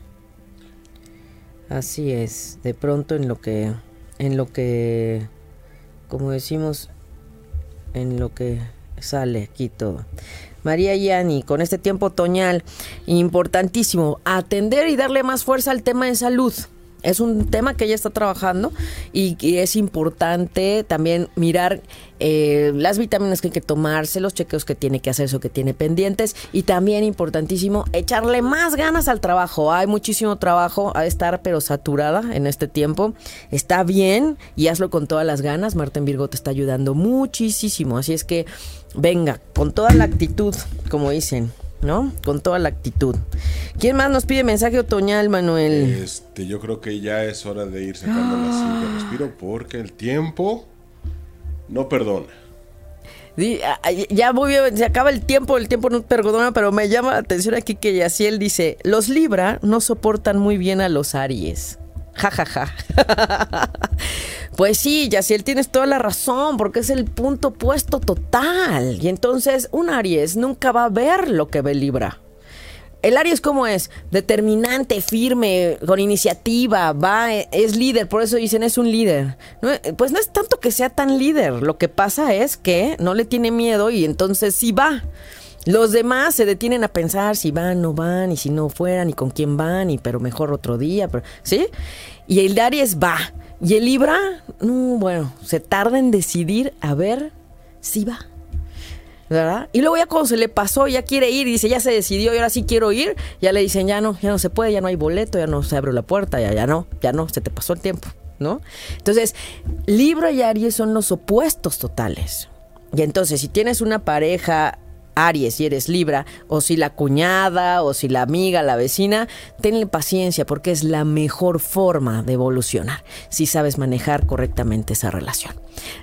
Así es. De pronto en lo que en lo que como decimos en lo que sale aquí todo. María Yani, con este tiempo otoñal, importantísimo, atender y darle más fuerza al tema de salud. Es un tema que ella está trabajando y, es importante también mirar eh, las vitaminas que hay que tomarse, los chequeos que tiene que hacerse o que tiene pendientes y también importantísimo echarle más ganas al trabajo. Hay muchísimo trabajo a estar pero saturada en este tiempo. Está bien y hazlo con todas las ganas. Marta en Virgo te está ayudando muchísimo. Así es que venga, con toda la actitud, como dicen. ¿No? Con toda la actitud. ¿Quién más nos pide mensaje otoñal, Manuel? Este, yo creo que ya es hora de ir sacando la silla respiro porque el tiempo no perdona. Ya muy bien, se acaba el tiempo, el tiempo no perdona, pero me llama la atención aquí que Yaciel dice, los Libra no soportan muy bien a los Aries. Ja, ja, ja. pues sí, Yaciel, tienes toda la razón, porque es el punto opuesto total. Y entonces un Aries nunca va a ver lo que ve Libra. El Aries, ¿cómo es? Determinante, firme, con iniciativa, va, es líder, por eso dicen es un líder. pues no es tanto que sea tan líder, lo que pasa es que no le tiene miedo y entonces sí va. Los demás se detienen a pensar si van, no van, y si no fueran, y con quién van, y pero mejor otro día, pero, ¿sí? Y el Aries va. Y el Libra, bueno, se tarda en decidir a ver si va. ¿verdad? Y luego ya cuando se le pasó, ya quiere ir y dice, ya se decidió y ahora sí quiero ir, ya le dicen, ya no, ya no se puede, ya no hay boleto, ya no se abre la puerta, ya, ya no, ya no, se te pasó el tiempo, ¿no? Entonces, Libra y Aries son los opuestos totales. Y entonces, si tienes una pareja Aries, si eres Libra, o si la cuñada, o si la amiga, la vecina, tenle paciencia porque es la mejor forma de evolucionar, si sabes manejar correctamente esa relación.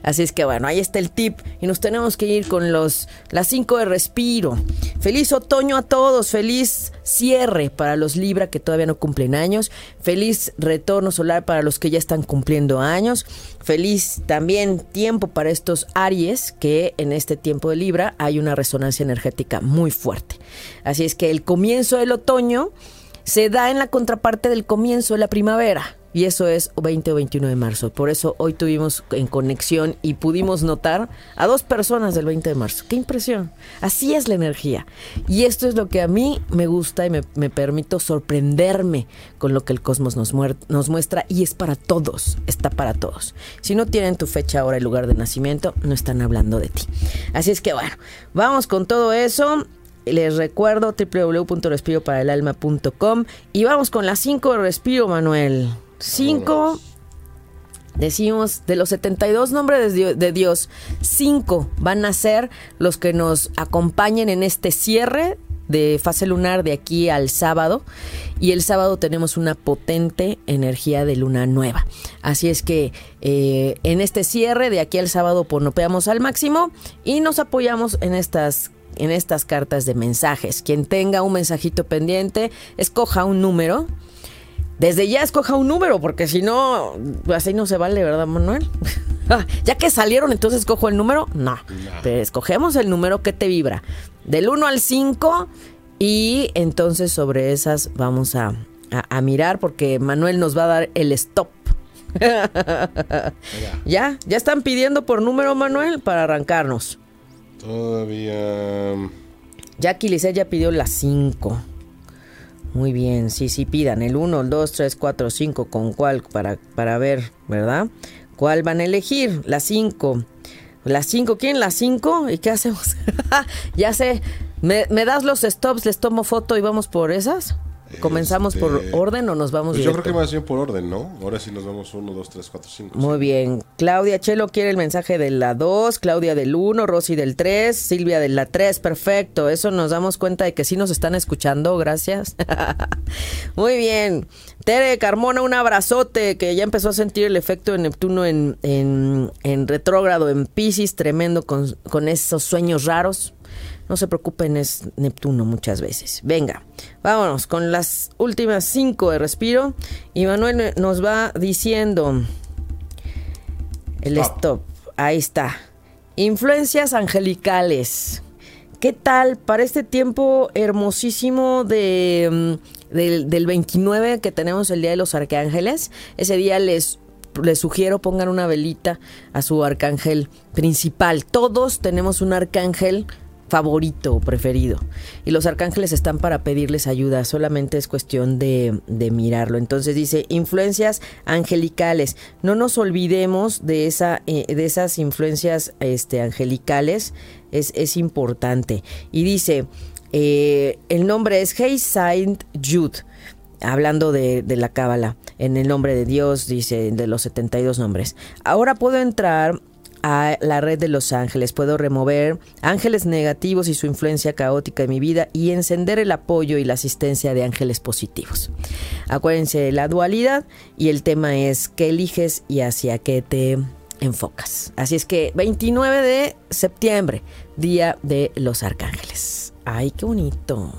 Así es que bueno, ahí está el tip y nos tenemos que ir con los las 5 de respiro. Feliz otoño a todos, feliz cierre para los Libra que todavía no cumplen años, feliz retorno solar para los que ya están cumpliendo años, feliz también tiempo para estos Aries que en este tiempo de Libra hay una resonancia energética muy fuerte. Así es que el comienzo del otoño se da en la contraparte del comienzo de la primavera y eso es 20 o 21 de marzo. Por eso hoy tuvimos en conexión y pudimos notar a dos personas del 20 de marzo. ¡Qué impresión! Así es la energía. Y esto es lo que a mí me gusta y me, permito sorprenderme con lo que el cosmos nos, nos muestra y es para todos, está para todos. Si no tienen tu fecha, hora y lugar de nacimiento, no están hablando de ti. Así es que bueno, vamos con todo eso Les recuerdo www.respiroparaelalma.com y vamos con las 5 de respiro, Manuel. 5 Decimos, de los 72 nombres de Dios, 5 van a ser los que nos acompañen en este cierre de fase lunar de aquí al sábado y el sábado tenemos una potente energía de luna nueva. Así es que eh, en este cierre de aquí al sábado ponopeamos al máximo y nos apoyamos en estas en estas cartas de mensajes. Quien tenga un mensajito pendiente, escoja un número. Desde ya escoja un número, porque si no, así no se vale, ¿verdad, Manuel? ya que salieron, entonces escojo el número. No, pero escogemos el número que te vibra del 1 al 5 y entonces sobre esas vamos a, mirar porque Manuel nos va a dar el stop. ya, ya están pidiendo por número Manuel para arrancarnos. Todavía. Jackie Lisset ya pidió las 5. Muy bien, sí, sí, pidan el 1, el 2, 3, 4, 5, con cuál para, para ver, ¿verdad? ¿Cuál van a elegir? La 5. Las 5, ¿quién? Las 5. ¿Y qué hacemos? ya sé. ¿Me, ¿Me, das los stops, les tomo foto y vamos por esas? ¿Comenzamos por este, orden o nos vamos pues Yo creo que más bien por orden, ¿no? Ahora sí nos vamos 1, 2, 3, 4, 5. Muy bien. Claudia Chelo quiere el mensaje de la 2, Claudia del 1, Rosy del 3, Silvia de la 3. Perfecto. Eso nos damos cuenta de que sí nos están escuchando. Gracias. Muy bien. Tere Carmona, un abrazote que ya empezó a sentir el efecto de Neptuno en, en, en retrógrado en Pisces, tremendo con, con esos sueños raros. No se preocupen, es Neptuno muchas veces. Venga, vámonos con las últimas cinco de respiro. Y Manuel nos va diciendo el stop. Ahí está. Influencias angelicales. ¿Qué tal para este tiempo hermosísimo de, mm, del, del 29 que tenemos el Día de los Arcángeles? Ese día les les sugiero pongan una velita a su arcángel principal. Todos tenemos un arcángel favorito o preferido. Y los arcángeles están para pedirles ayuda, solamente es cuestión de, mirarlo. Entonces dice, influencias angelicales. No nos olvidemos de, esa, eh, de esas influencias este, angelicales, es, es importante. Y dice, eh, el nombre es Hey Saint Jude. Hablando de, de la cábala, en el nombre de Dios, dice, de los 72 nombres. Ahora puedo entrar a la red de los ángeles. Puedo remover ángeles negativos y su influencia caótica en mi vida y encender el apoyo y la asistencia de ángeles positivos. Acuérdense de la dualidad y el tema es qué eliges y hacia qué te enfocas. Así es que 29 de septiembre, Día de los Arcángeles. Ay, qué bonito.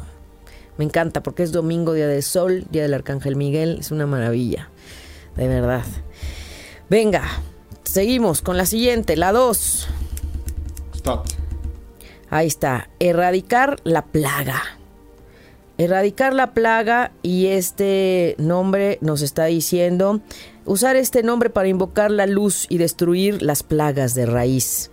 Me encanta porque es domingo, Día del Sol, Día del Arcángel Miguel. Es una maravilla. De verdad. Venga, Seguimos con la siguiente, la 2. Stop. Ahí está, erradicar la plaga. Erradicar la plaga y este nombre nos está diciendo usar este nombre para invocar la luz y destruir las plagas de raíz.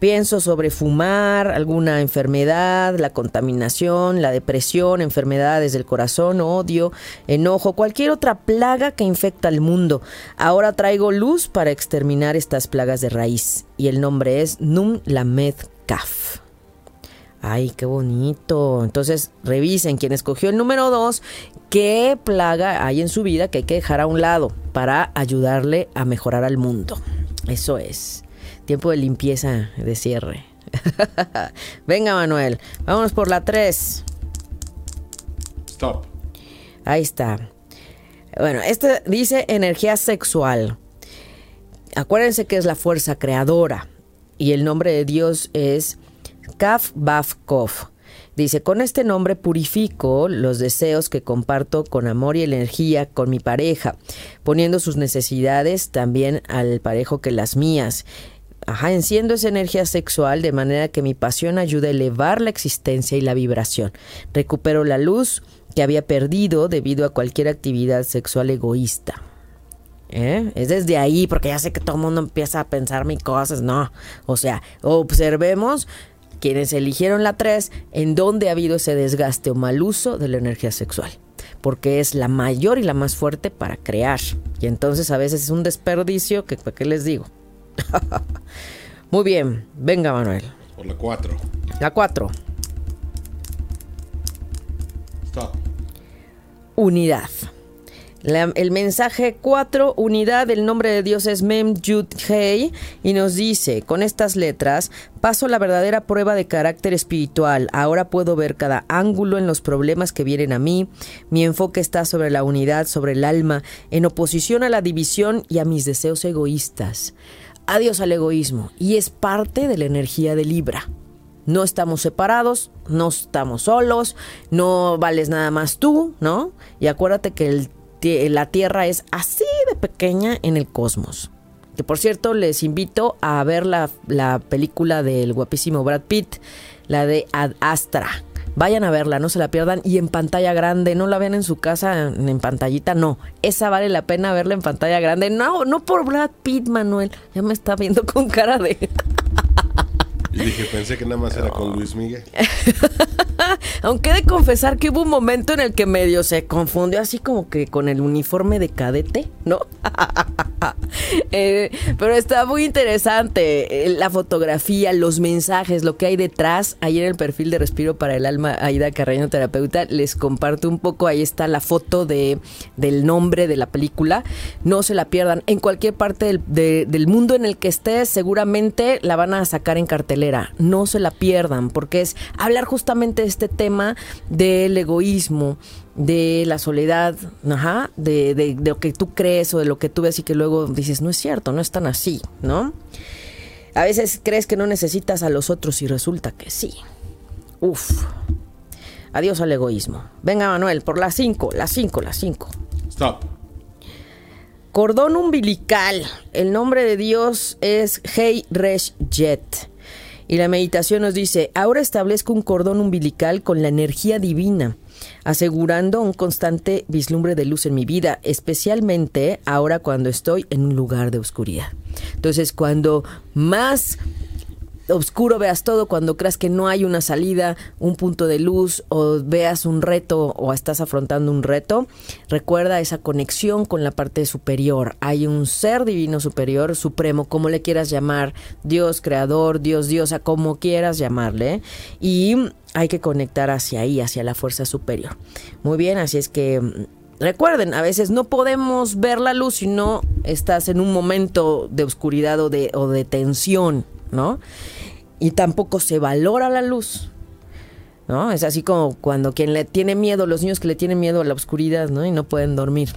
Pienso sobre fumar, alguna enfermedad, la contaminación, la depresión, enfermedades del corazón, odio, enojo, cualquier otra plaga que infecta al mundo. Ahora traigo luz para exterminar estas plagas de raíz y el nombre es Num Lamed Kaf. Ay, qué bonito. Entonces, revisen quien escogió el número 2, qué plaga hay en su vida que hay que dejar a un lado para ayudarle a mejorar al mundo. Eso es. Tiempo de limpieza, de cierre. Venga, Manuel. Vámonos por la 3. Stop. Ahí está. Bueno, este dice energía sexual. Acuérdense que es la fuerza creadora. Y el nombre de Dios es Kaf Baf Kof. Dice, con este nombre purifico los deseos que comparto con amor y energía con mi pareja, poniendo sus necesidades también al parejo que las mías. Ajá, enciendo esa energía sexual de manera que mi pasión ayude a elevar la existencia y la vibración. Recupero la luz que había perdido debido a cualquier actividad sexual egoísta. ¿Eh? Es desde ahí, porque ya sé que todo el mundo empieza a pensar mis cosas. No, o sea, observemos quienes eligieron la 3 en dónde ha habido ese desgaste o mal uso de la energía sexual. Porque es la mayor y la más fuerte para crear. Y entonces a veces es un desperdicio que, ¿para qué les digo? Muy bien, venga Manuel. Por la 4. La 4. Stop. Unidad. El mensaje 4, unidad, el nombre de Dios es Mem Yud Hei y nos dice, con estas letras, paso la verdadera prueba de carácter espiritual, ahora puedo ver cada ángulo en los problemas que vienen a mí, mi enfoque está sobre la unidad, sobre el alma, en oposición a la división y a mis deseos egoístas. Adiós al egoísmo y es parte de la energía de Libra. No estamos separados, no estamos solos, no vales nada más tú, ¿no? Y acuérdate que la Tierra es así de pequeña en el cosmos. Que por cierto, les invito a ver la, la película del guapísimo Brad Pitt, la de Ad Astra. Vayan a verla, no se la pierdan. Y en pantalla grande, no la vean en su casa en, en pantallita, no. Esa vale la pena verla en pantalla grande. No, no por Brad Pitt, Manuel. Ya me está viendo con cara de... Y dije, pensé que nada más era con Luis Miguel. Aunque he de confesar que hubo un momento en el que medio se confundió así como que con el uniforme de cadete, ¿no? Eh, pero está muy interesante eh, la fotografía, los mensajes, lo que hay detrás. Ahí en el perfil de Respiro para el Alma, Aida Carreño Terapeuta, les comparto un poco. Ahí está la foto de, del nombre de la película. No se la pierdan. En cualquier parte del, de- del mundo en el que estés, seguramente la van a sacar en cartelera. No se la pierdan, porque es hablar justamente de este tema del egoísmo, de la soledad, ajá, de, de- de lo que tú crees o de lo que tú ves y que luego dices, no es cierto, no es tan así, ¿no? A veces crees que no necesitas a los otros y resulta que sí. Uf. Adiós al egoísmo. Venga, Manuel, por las 5, las 5, las 5. Stop. Cordón umbilical. El nombre de Dios es Hei Resh Jet. Y la meditación nos dice, ahora establezco un cordón umbilical con la energía divina, asegurando un constante vislumbre de luz en mi vida, especialmente ahora cuando estoy en un lugar de oscuridad. Entonces, cuando más oscuro veas todo, cuando creas que no hay una salida, un punto de luz o veas un reto o estás afrontando un reto, recuerda esa conexión con la parte superior. Hay un ser divino superior, supremo, como le quieras llamar, Dios creador, Dios diosa, como quieras llamarle, y hay que conectar hacia ahí, hacia la fuerza superior. Muy bien, así es que mm, Recuerden, a veces no podemos ver la luz si no estás en un momento de oscuridad o de, o de tensión, ¿no? Y tampoco se valora la luz, ¿no? Es así como cuando quien le tiene miedo, los niños que le tienen miedo a la oscuridad, ¿no? Y no pueden dormir.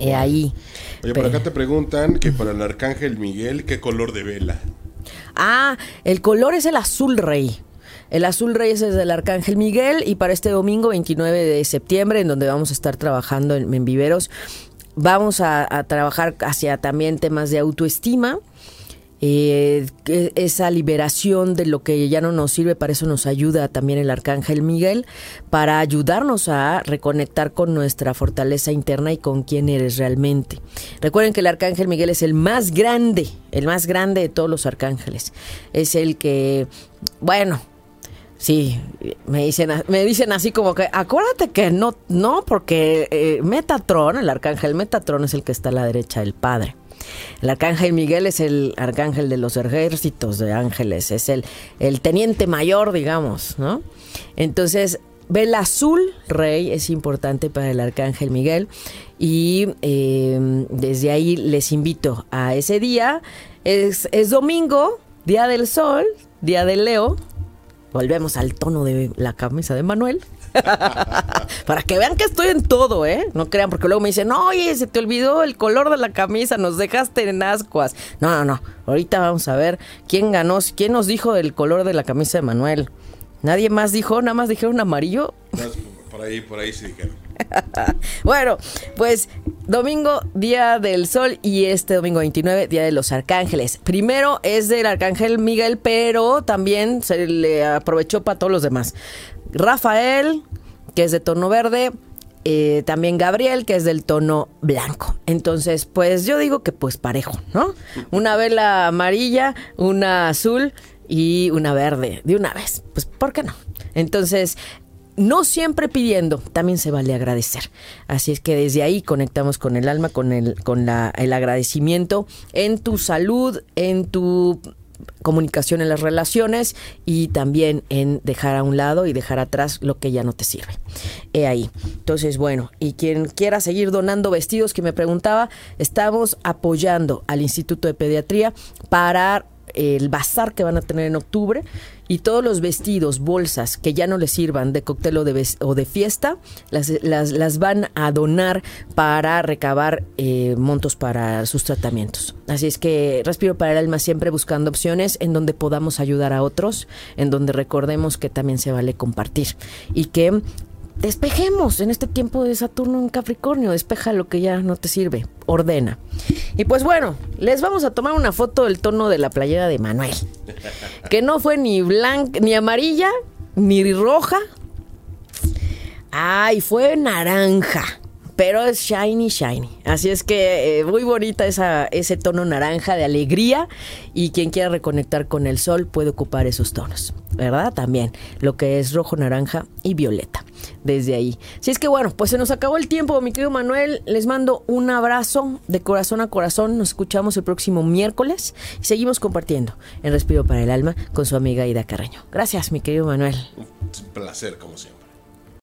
Y ahí. Oye, por acá te preguntan que para el arcángel Miguel, ¿qué color de vela? Ah, el color es el azul rey. El azul rey es el del Arcángel Miguel y para este domingo 29 de septiembre, en donde vamos a estar trabajando en, en Viveros, vamos a, a trabajar hacia también temas de autoestima. Eh, esa liberación de lo que ya no nos sirve, para eso nos ayuda también el Arcángel Miguel, para ayudarnos a reconectar con nuestra fortaleza interna y con quién eres realmente. Recuerden que el Arcángel Miguel es el más grande, el más grande de todos los arcángeles. Es el que, bueno, Sí, me dicen, me dicen así como que, acuérdate que no, no, porque eh, Metatron, el arcángel Metatron es el que está a la derecha del Padre. El arcángel Miguel es el arcángel de los ejércitos de ángeles, es el, teniente mayor, digamos, ¿no? Entonces, vela azul, rey, es importante para el arcángel Miguel. Y eh, desde ahí les invito a ese día. Es, es domingo, día del sol, día del Leo. Volvemos al tono de la camisa de Manuel. Para que vean que estoy en todo, ¿eh? No crean, porque luego me dicen, oye, se te olvidó el color de la camisa, nos dejaste en ascuas. No, no, no. Ahorita vamos a ver quién ganó, quién nos dijo el color de la camisa de Manuel. Nadie más dijo, nada más dijeron amarillo. No, Por ahí, por ahí sí dijeron. Bueno, pues domingo, día del sol y este domingo 29, día de los arcángeles. Primero es del arcángel Miguel, pero también se le aprovechó para todos los demás. Rafael, que es de tono verde, eh, también Gabriel, que es del tono blanco. Entonces, pues yo digo que pues parejo, ¿no? Una vela amarilla, una azul y una verde, de una vez. Pues, ¿por qué no? Entonces, no siempre pidiendo, también se vale agradecer. Así es que desde ahí conectamos con el alma, con el, con la, el agradecimiento en tu salud, en tu comunicación en las relaciones y también en dejar a un lado y dejar atrás lo que ya no te sirve. He ahí. Entonces, bueno, y quien quiera seguir donando vestidos, que me preguntaba, estamos apoyando al Instituto de Pediatría para el bazar que van a tener en octubre y todos los vestidos, bolsas que ya no les sirvan de cóctel o de, o de fiesta, las, las, van a donar para recabar eh, montos para sus tratamientos. Así es que Respiro para el Alma siempre buscando opciones en donde podamos ayudar a otros, en donde recordemos que también se vale compartir y que despejemos en este tiempo de Saturno en Capricornio, despeja lo que ya no te sirve, ordena. Y pues bueno, les vamos a tomar una foto del tono de la playera de Manuel, que no fue ni blanca, ni amarilla, ni roja. Ay, fue naranja pero es shiny, shiny. Así es que eh, muy bonita esa, ese tono naranja de alegría y quien quiera reconectar con el sol puede ocupar esos tonos, ¿verdad? También lo que es rojo, naranja y violeta desde ahí. Si es que bueno, pues se nos acabó el tiempo, mi querido Manuel. Les mando un abrazo de corazón a corazón. Nos escuchamos el próximo miércoles y seguimos compartiendo en Respiro para el Alma con su amiga Ida Carreño. Gracias, mi querido Manuel. Un placer, como siempre.